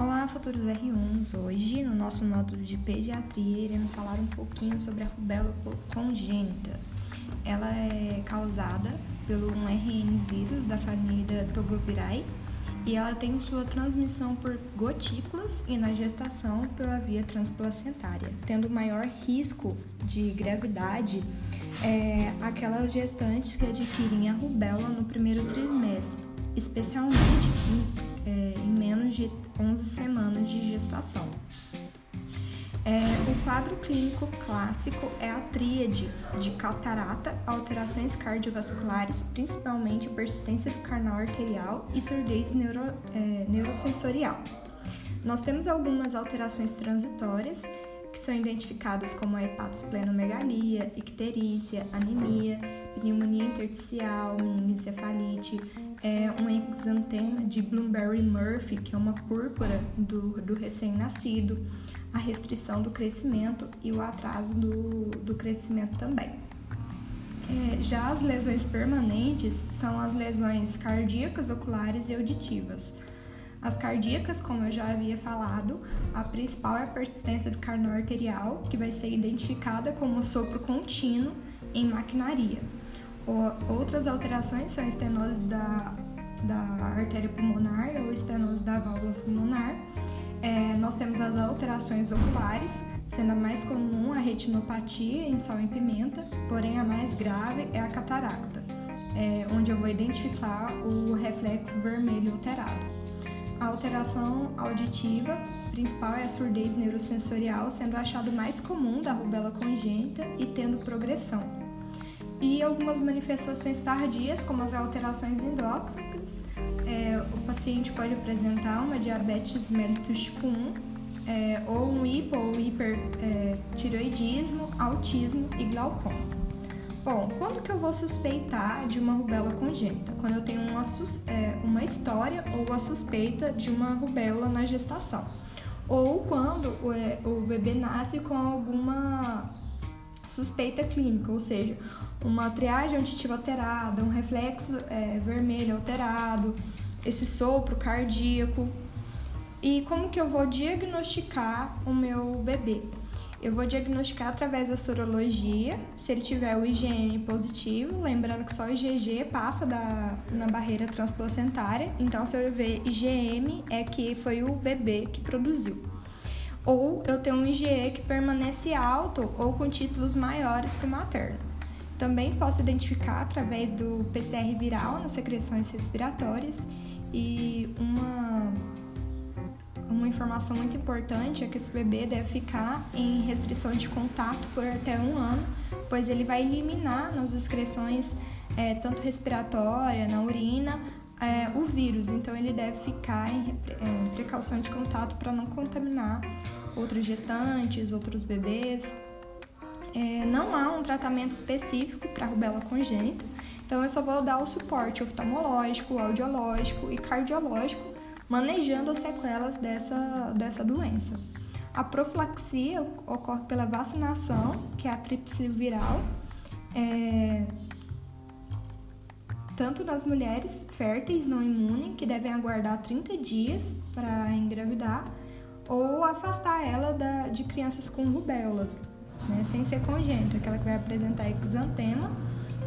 Olá, futuros R1s! Hoje, no nosso módulo de pediatria, iremos falar um pouquinho sobre a rubéola congênita. Ela é causada pelo um RN vírus da família Togovirae e ela tem sua transmissão por gotículas e na gestação pela via transplacentária, tendo maior risco de gravidade é, aquelas gestantes que adquirem a rubéola no primeiro trimestre, especialmente em, é, em menos de 11 semanas de gestação. É, o quadro clínico clássico é a tríade de catarata, alterações cardiovasculares, principalmente persistência do canal arterial e surdez neuro, é, neurosensorial. Nós temos algumas alterações transitórias que são identificadas como a hepatosplenomegalia, icterícia, anemia, pneumonia intersticial, meningoencefalite, é um exantema de Bloomberry-Murphy, que é uma púrpura do, do recém-nascido, a restrição do crescimento e o atraso do, do crescimento também. É, já as lesões permanentes são as lesões cardíacas, oculares e auditivas. As cardíacas, como eu já havia falado, a principal é a persistência do canal arterial, que vai ser identificada como sopro contínuo em maquinaria. Outras alterações são estenose da, da artéria pulmonar ou estenose da válvula pulmonar. É, nós temos as alterações oculares, sendo a mais comum a retinopatia em sal em pimenta, porém a mais grave é a cataracta, é, onde eu vou identificar o reflexo vermelho alterado. A alteração auditiva principal é a surdez neurosensorial, sendo achado mais comum da rubela congênita e tendo progressão e algumas manifestações tardias, como as alterações endócrinas. É, o paciente pode apresentar uma diabetes mellitus tipo 1, é, ou um hipo ou hipertiroidismo, é, autismo e glaucoma. Bom, quando que eu vou suspeitar de uma rubéola congênita? Quando eu tenho uma, é, uma história ou a suspeita de uma rubéola na gestação. Ou quando o, é, o bebê nasce com alguma suspeita clínica, ou seja, uma triagem auditiva alterada, um reflexo é, vermelho alterado, esse sopro cardíaco. E como que eu vou diagnosticar o meu bebê? Eu vou diagnosticar através da sorologia, se ele tiver o IgM positivo, lembrando que só o IgG passa da, na barreira transplacentária, então se eu ver IgM é que foi o bebê que produziu ou eu tenho um IgE que permanece alto ou com títulos maiores que o materno. Também posso identificar através do PCR viral nas secreções respiratórias e uma, uma informação muito importante é que esse bebê deve ficar em restrição de contato por até um ano, pois ele vai eliminar nas excreções é, tanto respiratória, na urina, é, o vírus, então ele deve ficar em, em precaução de contato para não contaminar outras gestantes, outros bebês. É, não há um tratamento específico para rubela congênita, então eu só vou dar o suporte oftalmológico, audiológico e cardiológico, manejando as sequelas dessa, dessa doença. A profilaxia ocorre pela vacinação, que é a tríplice viral, é, tanto nas mulheres férteis não imunes, que devem aguardar 30 dias para engravidar, ou afastar ela da, de crianças com rubéolas, né, sem ser congênita, aquela que vai apresentar exantema.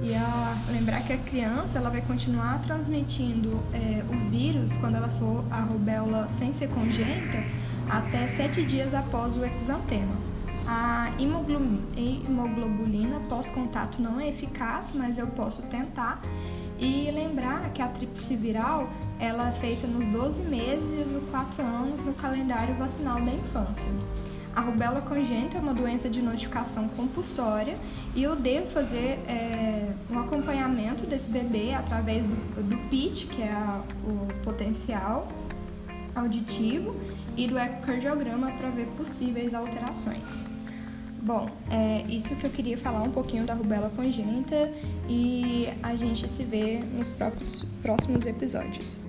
E a, lembrar que a criança ela vai continuar transmitindo é, o vírus quando ela for a rubéola sem ser congênita até sete dias após o exantema. A imoglobulina pós-contato não é eficaz, mas eu posso tentar. E lembrar que a tríplice viral ela é feita nos 12 meses nos 4 anos no calendário vacinal da infância. A rubéola congênita é uma doença de notificação compulsória e eu devo fazer é, um acompanhamento desse bebê através do, do PIT, que é a, o potencial auditivo, e do ecocardiograma para ver possíveis alterações. Bom, é isso que eu queria falar um pouquinho da rubéola congênita e a gente se vê nos próprios, próximos episódios.